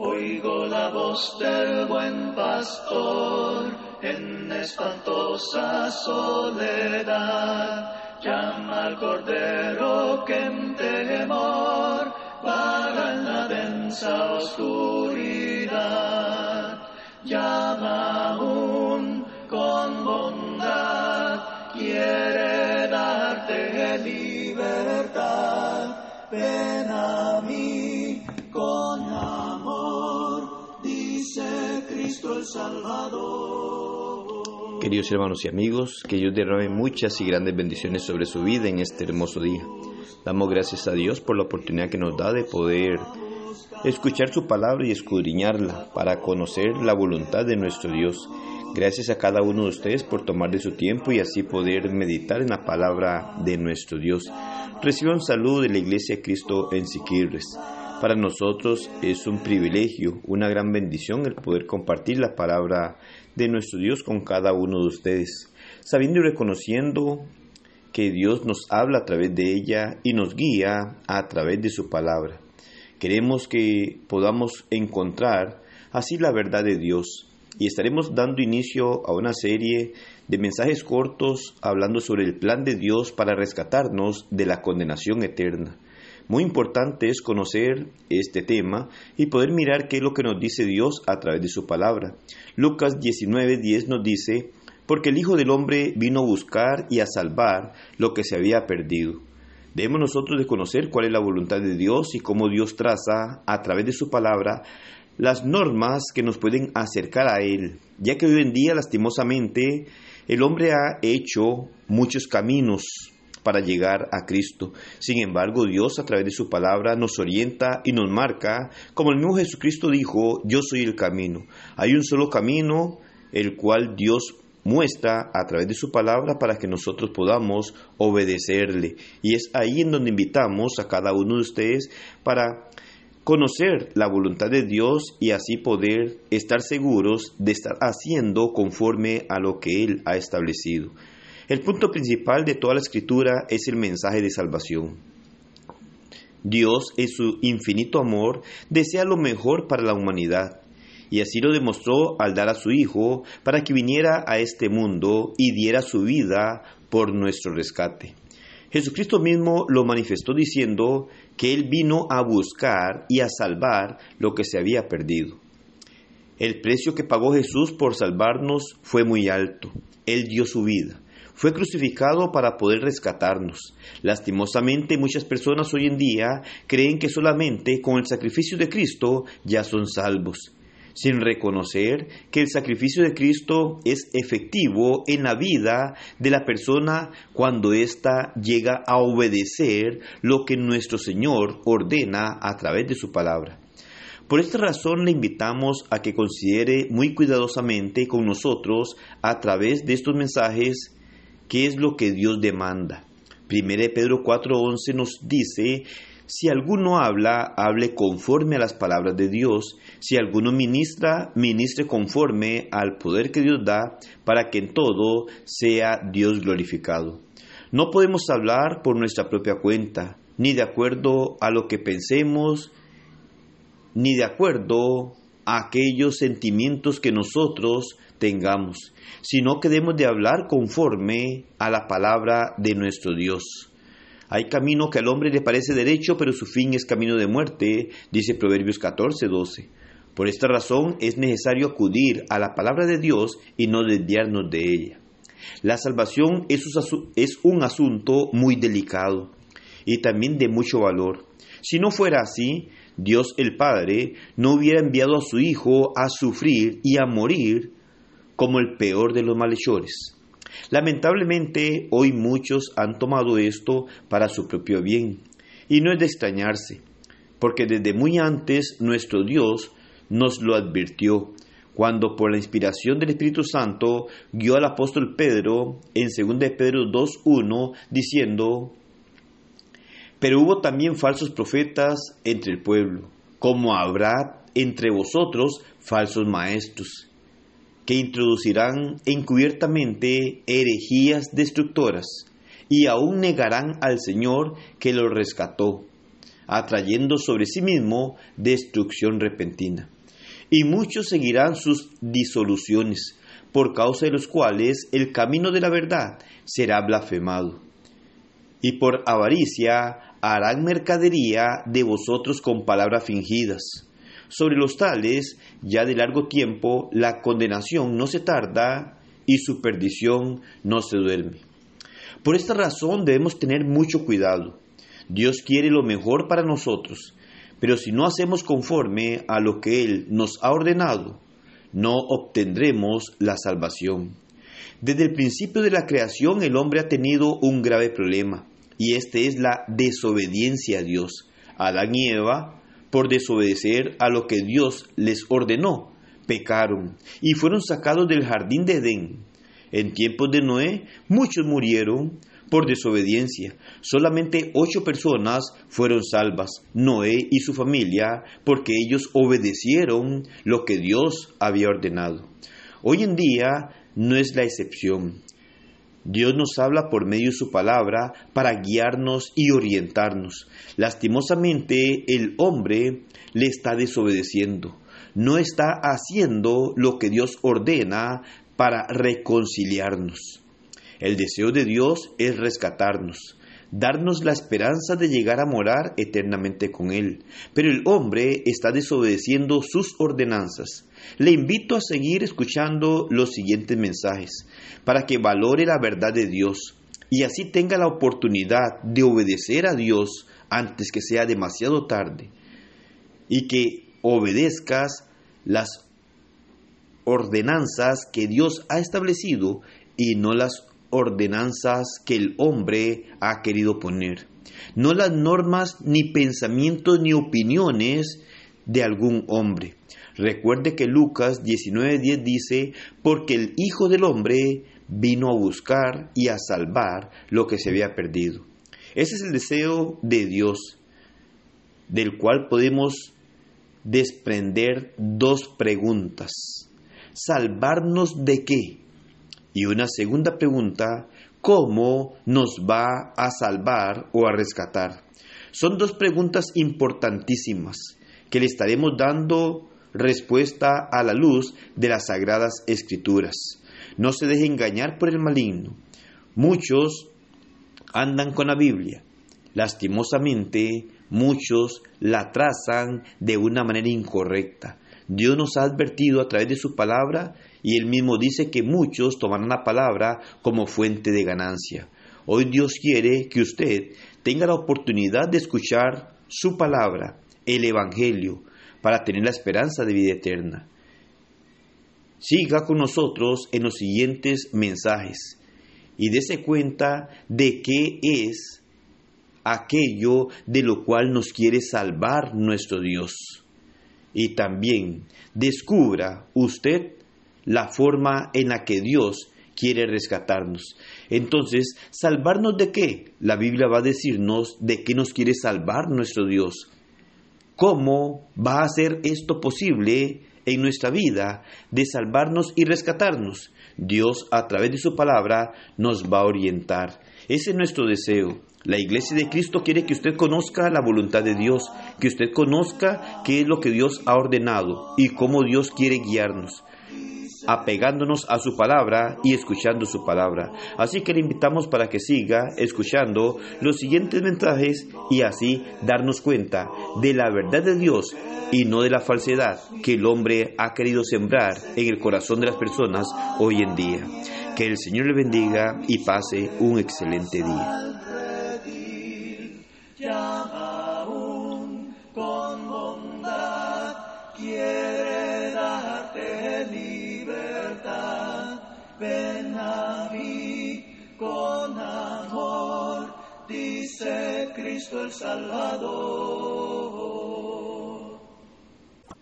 Oigo la voz del buen pastor en espantosa soledad. Llama al cordero que en temor vaga en la densa oscuridad. Llama aún con bondad, quiere darte libertad. Ven a mí Cristo el Salvador. Queridos hermanos y amigos, que Dios derrame muchas y grandes bendiciones sobre su vida en este hermoso día. Damos gracias a Dios por la oportunidad que nos da de poder escuchar su palabra y escudriñarla para conocer la voluntad de nuestro Dios. Gracias a cada uno de ustedes por tomar de su tiempo y así poder meditar en la palabra de nuestro Dios. Reciban salud de la Iglesia de Cristo en Siquirres. Para nosotros es un privilegio, una gran bendición el poder compartir la palabra de nuestro Dios con cada uno de ustedes, sabiendo y reconociendo que Dios nos habla a través de ella y nos guía a través de su palabra. Queremos que podamos encontrar así la verdad de Dios y estaremos dando inicio a una serie de mensajes cortos hablando sobre el plan de Dios para rescatarnos de la condenación eterna. Muy importante es conocer este tema y poder mirar qué es lo que nos dice Dios a través de su palabra. Lucas 19:10 nos dice, porque el Hijo del Hombre vino a buscar y a salvar lo que se había perdido. Debemos nosotros de conocer cuál es la voluntad de Dios y cómo Dios traza a través de su palabra las normas que nos pueden acercar a Él, ya que hoy en día lastimosamente el hombre ha hecho muchos caminos para llegar a Cristo. Sin embargo, Dios a través de su palabra nos orienta y nos marca, como el mismo Jesucristo dijo, yo soy el camino. Hay un solo camino, el cual Dios muestra a través de su palabra para que nosotros podamos obedecerle. Y es ahí en donde invitamos a cada uno de ustedes para conocer la voluntad de Dios y así poder estar seguros de estar haciendo conforme a lo que Él ha establecido. El punto principal de toda la escritura es el mensaje de salvación. Dios, en su infinito amor, desea lo mejor para la humanidad, y así lo demostró al dar a su Hijo para que viniera a este mundo y diera su vida por nuestro rescate. Jesucristo mismo lo manifestó diciendo que Él vino a buscar y a salvar lo que se había perdido. El precio que pagó Jesús por salvarnos fue muy alto. Él dio su vida. Fue crucificado para poder rescatarnos. Lastimosamente muchas personas hoy en día creen que solamente con el sacrificio de Cristo ya son salvos sin reconocer que el sacrificio de Cristo es efectivo en la vida de la persona cuando ésta llega a obedecer lo que nuestro Señor ordena a través de su palabra. Por esta razón le invitamos a que considere muy cuidadosamente con nosotros a través de estos mensajes qué es lo que Dios demanda. 1 Pedro 4:11 nos dice si alguno habla, hable conforme a las palabras de Dios. Si alguno ministra, ministre conforme al poder que Dios da, para que en todo sea Dios glorificado. No podemos hablar por nuestra propia cuenta, ni de acuerdo a lo que pensemos, ni de acuerdo a aquellos sentimientos que nosotros tengamos, sino que debemos de hablar conforme a la palabra de nuestro Dios. Hay camino que al hombre le parece derecho, pero su fin es camino de muerte, dice Proverbios 14, 12. Por esta razón es necesario acudir a la palabra de Dios y no desviarnos de ella. La salvación es un asunto muy delicado y también de mucho valor. Si no fuera así, Dios el Padre no hubiera enviado a su Hijo a sufrir y a morir como el peor de los malhechores. Lamentablemente, hoy muchos han tomado esto para su propio bien, y no es de extrañarse, porque desde muy antes nuestro Dios nos lo advirtió, cuando por la inspiración del Espíritu Santo guió al apóstol Pedro en 2 de Pedro 2.1 diciendo, pero hubo también falsos profetas entre el pueblo, como habrá entre vosotros falsos maestros que introducirán encubiertamente herejías destructoras y aún negarán al Señor que los rescató, atrayendo sobre sí mismo destrucción repentina. Y muchos seguirán sus disoluciones, por causa de los cuales el camino de la verdad será blasfemado. Y por avaricia harán mercadería de vosotros con palabras fingidas. Sobre los tales, ya de largo tiempo, la condenación no se tarda y su perdición no se duerme. Por esta razón debemos tener mucho cuidado. Dios quiere lo mejor para nosotros, pero si no hacemos conforme a lo que Él nos ha ordenado, no obtendremos la salvación. Desde el principio de la creación el hombre ha tenido un grave problema, y este es la desobediencia a Dios. Adán y Eva, por desobedecer a lo que Dios les ordenó, pecaron y fueron sacados del jardín de Edén. En tiempos de Noé, muchos murieron por desobediencia. Solamente ocho personas fueron salvas, Noé y su familia, porque ellos obedecieron lo que Dios había ordenado. Hoy en día no es la excepción. Dios nos habla por medio de su palabra para guiarnos y orientarnos. Lastimosamente el hombre le está desobedeciendo. No está haciendo lo que Dios ordena para reconciliarnos. El deseo de Dios es rescatarnos, darnos la esperanza de llegar a morar eternamente con Él. Pero el hombre está desobedeciendo sus ordenanzas. Le invito a seguir escuchando los siguientes mensajes para que valore la verdad de Dios y así tenga la oportunidad de obedecer a Dios antes que sea demasiado tarde y que obedezcas las ordenanzas que Dios ha establecido y no las ordenanzas que el hombre ha querido poner, no las normas ni pensamientos ni opiniones de algún hombre. Recuerde que Lucas 19:10 dice, porque el Hijo del Hombre vino a buscar y a salvar lo que se había perdido. Ese es el deseo de Dios, del cual podemos desprender dos preguntas. ¿Salvarnos de qué? Y una segunda pregunta, ¿cómo nos va a salvar o a rescatar? Son dos preguntas importantísimas que le estaremos dando respuesta a la luz de las sagradas escrituras. No se deje engañar por el maligno. Muchos andan con la Biblia. Lastimosamente, muchos la trazan de una manera incorrecta. Dios nos ha advertido a través de su palabra y él mismo dice que muchos tomarán la palabra como fuente de ganancia. Hoy Dios quiere que usted tenga la oportunidad de escuchar su palabra, el Evangelio, para tener la esperanza de vida eterna. Siga con nosotros en los siguientes mensajes y dése cuenta de qué es aquello de lo cual nos quiere salvar nuestro Dios. Y también descubra usted la forma en la que Dios quiere rescatarnos. Entonces, ¿salvarnos de qué? La Biblia va a decirnos de qué nos quiere salvar nuestro Dios. ¿Cómo va a ser esto posible en nuestra vida de salvarnos y rescatarnos? Dios a través de su palabra nos va a orientar. Ese es nuestro deseo. La iglesia de Cristo quiere que usted conozca la voluntad de Dios, que usted conozca qué es lo que Dios ha ordenado y cómo Dios quiere guiarnos apegándonos a su palabra y escuchando su palabra. Así que le invitamos para que siga escuchando los siguientes mensajes y así darnos cuenta de la verdad de Dios y no de la falsedad que el hombre ha querido sembrar en el corazón de las personas hoy en día. Que el Señor le bendiga y pase un excelente día. Cristo el Salvador.